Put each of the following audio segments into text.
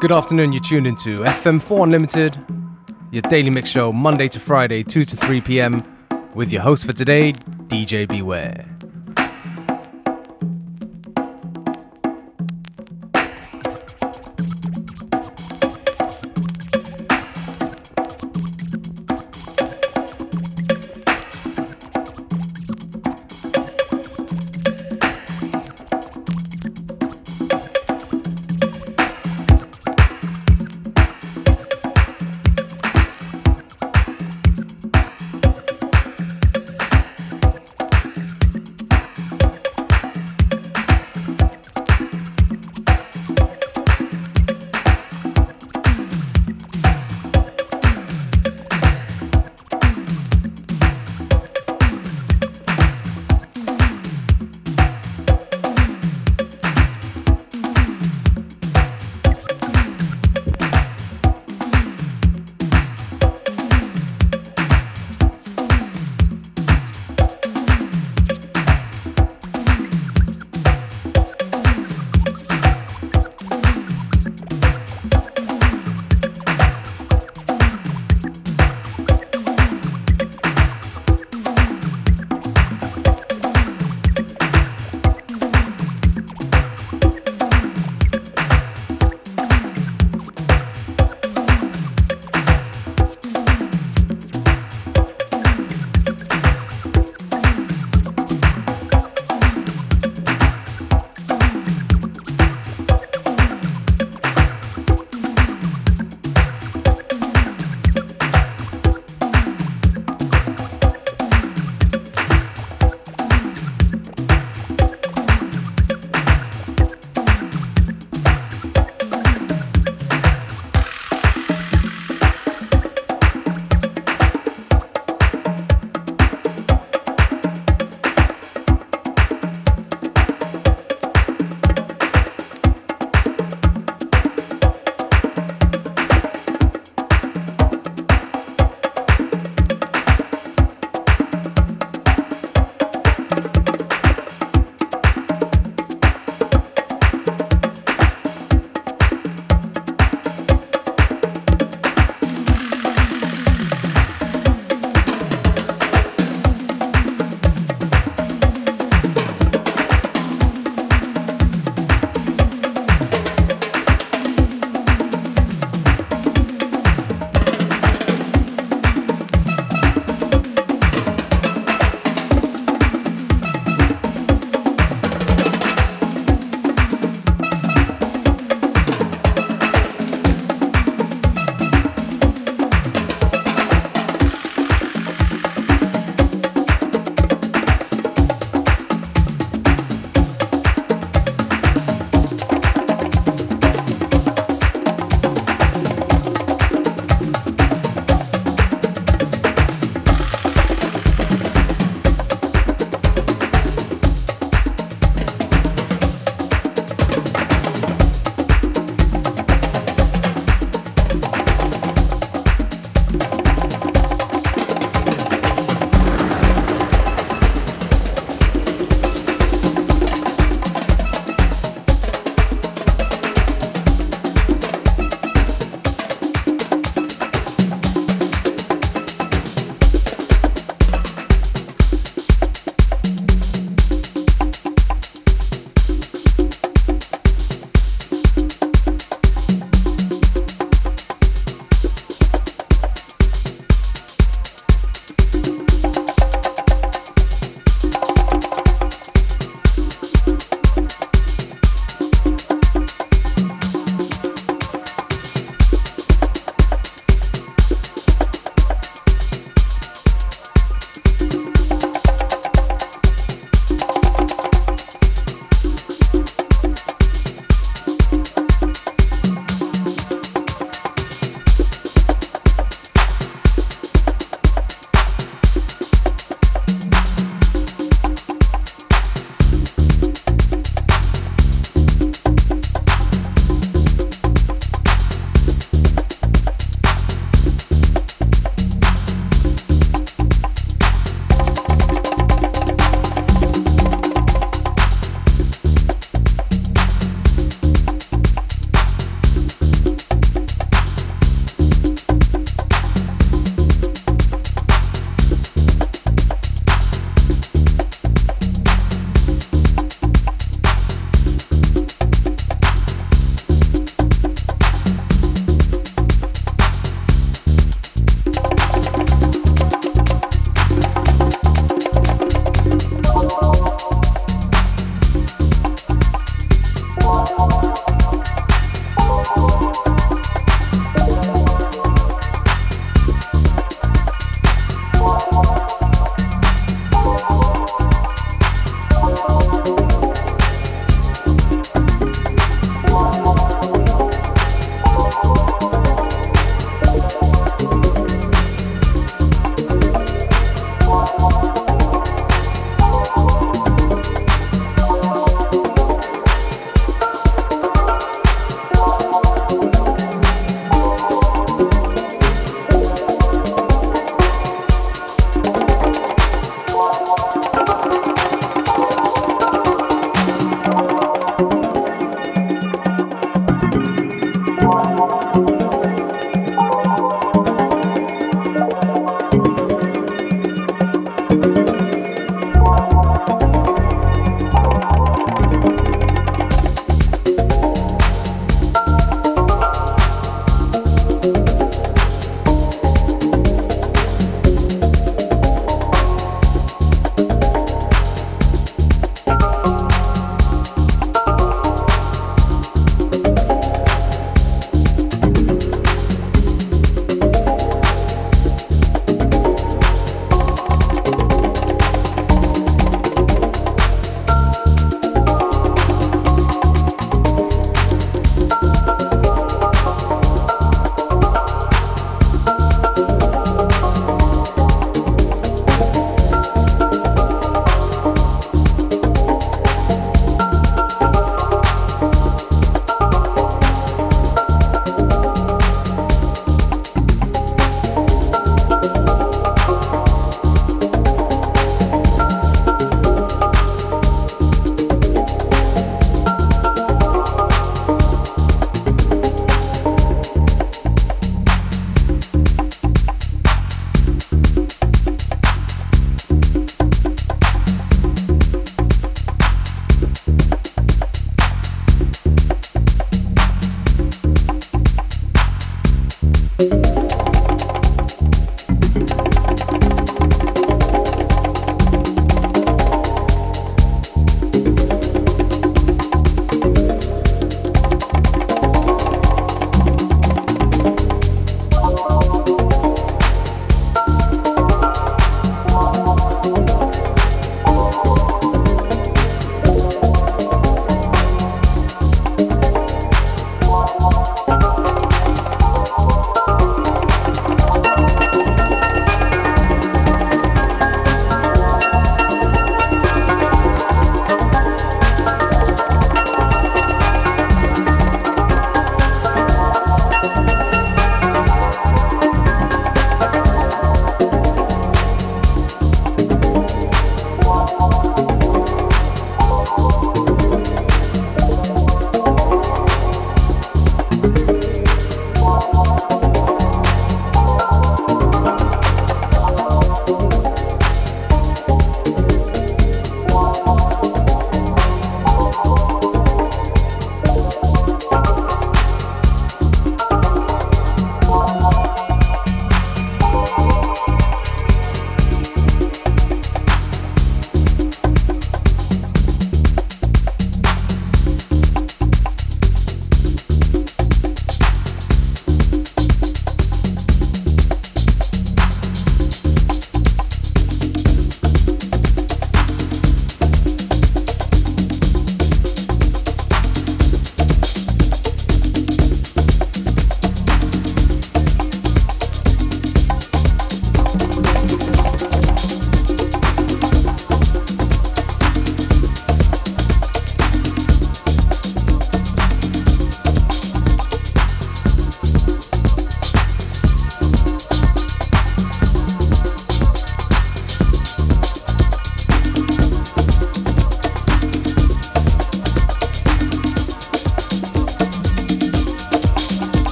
Good afternoon, you're tuned into FM4 Unlimited, your daily mix show, Monday to Friday, 2 to 3 p.m., with your host for today, DJ Beware.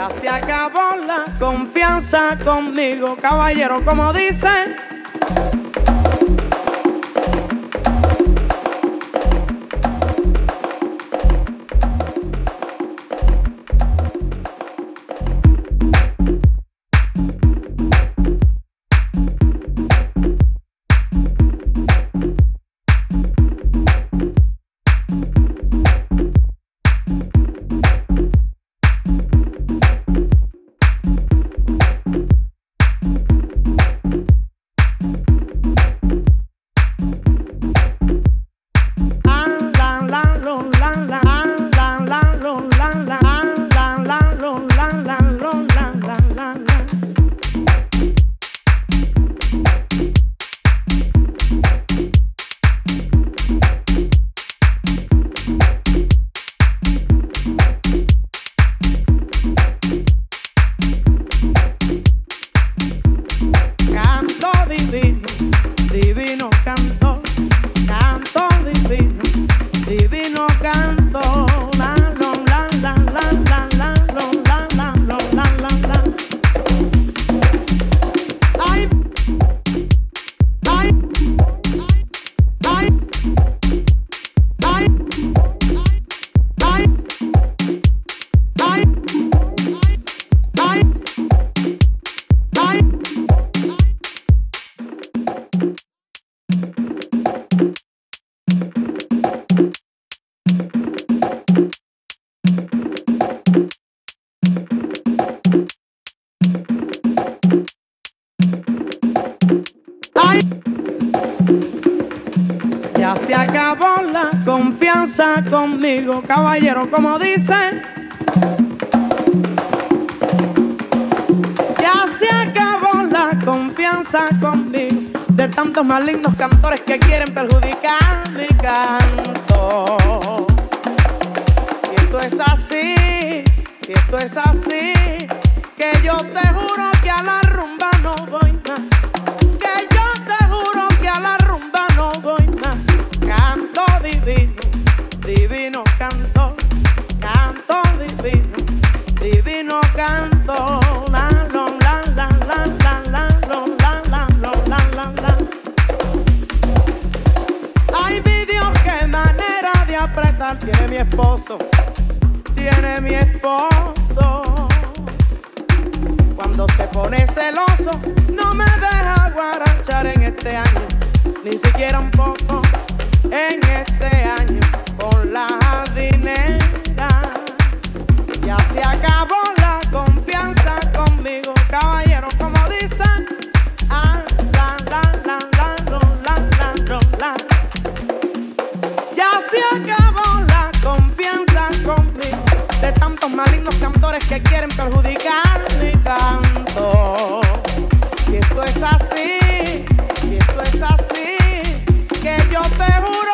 Ya se acabó la confianza conmigo, caballero, como dicen. Conmigo, caballero, como dice. Ya se acabó la confianza conmigo de tantos malignos cantores que quieren perjudicar mi canto. Si esto es así, si esto es así, que yo te juro que a la rumba no voy tiene mi esposo, tiene mi esposo. Cuando se pone celoso, no me deja guarachar en este año, ni siquiera un poco en este año con la dinera. Ya se acabó malignos cantores que quieren perjudicar mi canto. Si esto es así, si esto es así, que yo te juro.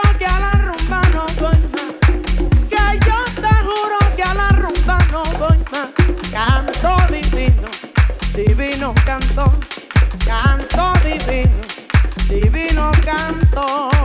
Canto divino, divino canto, canto divino, divino canto.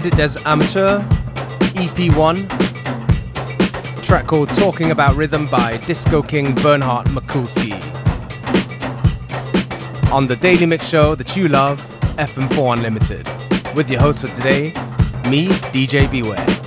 Edit as Amateur, EP1, track called Talking About Rhythm by Disco King Bernhard Makulski. On the Daily Mix Show that you love, FM4 Unlimited. With your host for today, me, DJ Beware.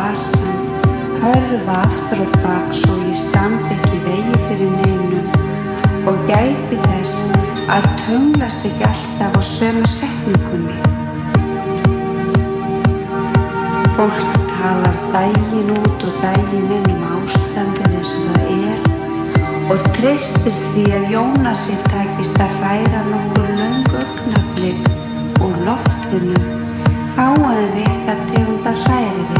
vasan, hörfa aftur og bakk svo ég stampi ekki vegi fyrir neinum og gæti þess að tunglast ekki alltaf á sömu setningunni. Fólk talar dægin út og dægin inn um ástandið eins og það er og treystir því að Jónasi takist að hræra nokkur laung ögnaflik úr loftinu fáaði þetta tegunda hræri við.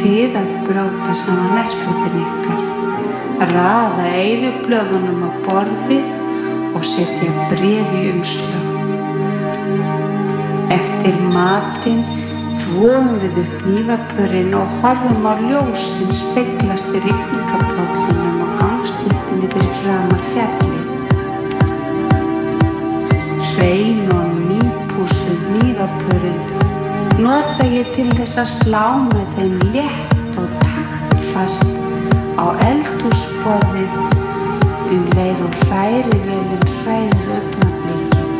þið að bróta saman nærföpun ykkar. Raða eigðublöðunum á borðið og setja brefi umslög eftir matinn þvóum við upp nývapurinn og horfum á ljós sem speglast í rikningaprótlunum nota ég til þess að slá með þeim létt og taktfast á eldhúsborðið um leið og hræri velin hrærir augnablíkin.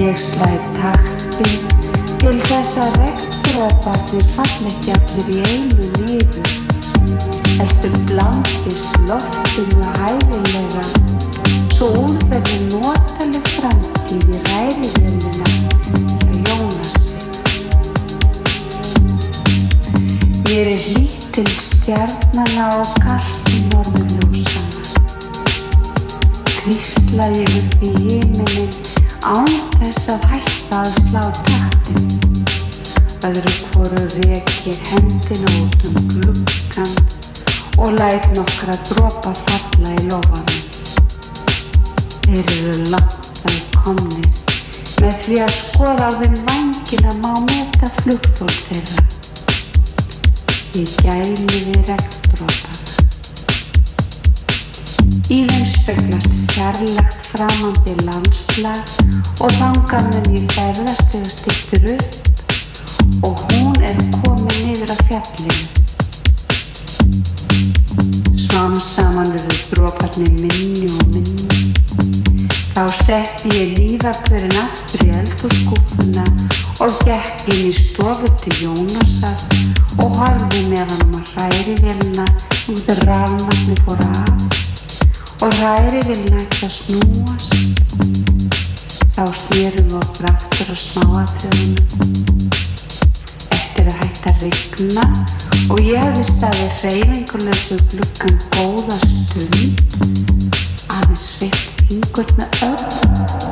Ég slæði takti til þess að regndróparnir fall ekki allir í einu líður heldur blandist loftinu hæfilega svo úrverði notaleg framtíð í ræðiðjöluna Mér er hlýtt til stjarnana og kallt í norðurljósana. Kvíslaði upp í híminin án þess að hætta að slá taktin. Öðru hvoru rek ég hendina út um glukkan og læt nokkra dropa falla í lofanum. Þeir eru langt komnir með því að skoða á þeim vangina má meta flugþól þeirra. Ég gæli við regndrópana. Í þeim speglast fjarlagt framandi landslag og þangar mun ég ferðast þegar styrtur upp og hún er komið niður af fjallinu. Smám saman verður dróparnir minni og minni Þá setti ég lífapörin aftur í eldurskúfuna og gekk inn í stofu til Jónasar og horfi með hann um að hræri velina út af rafnarni fór af og hræri velina ekki að snúast. Þá snýrum við okkur aftur á smáatröðinu. Eftir að hætta að regna og ég hefði staðið hreyfingulegur glukkan góða stund aðeins You got up.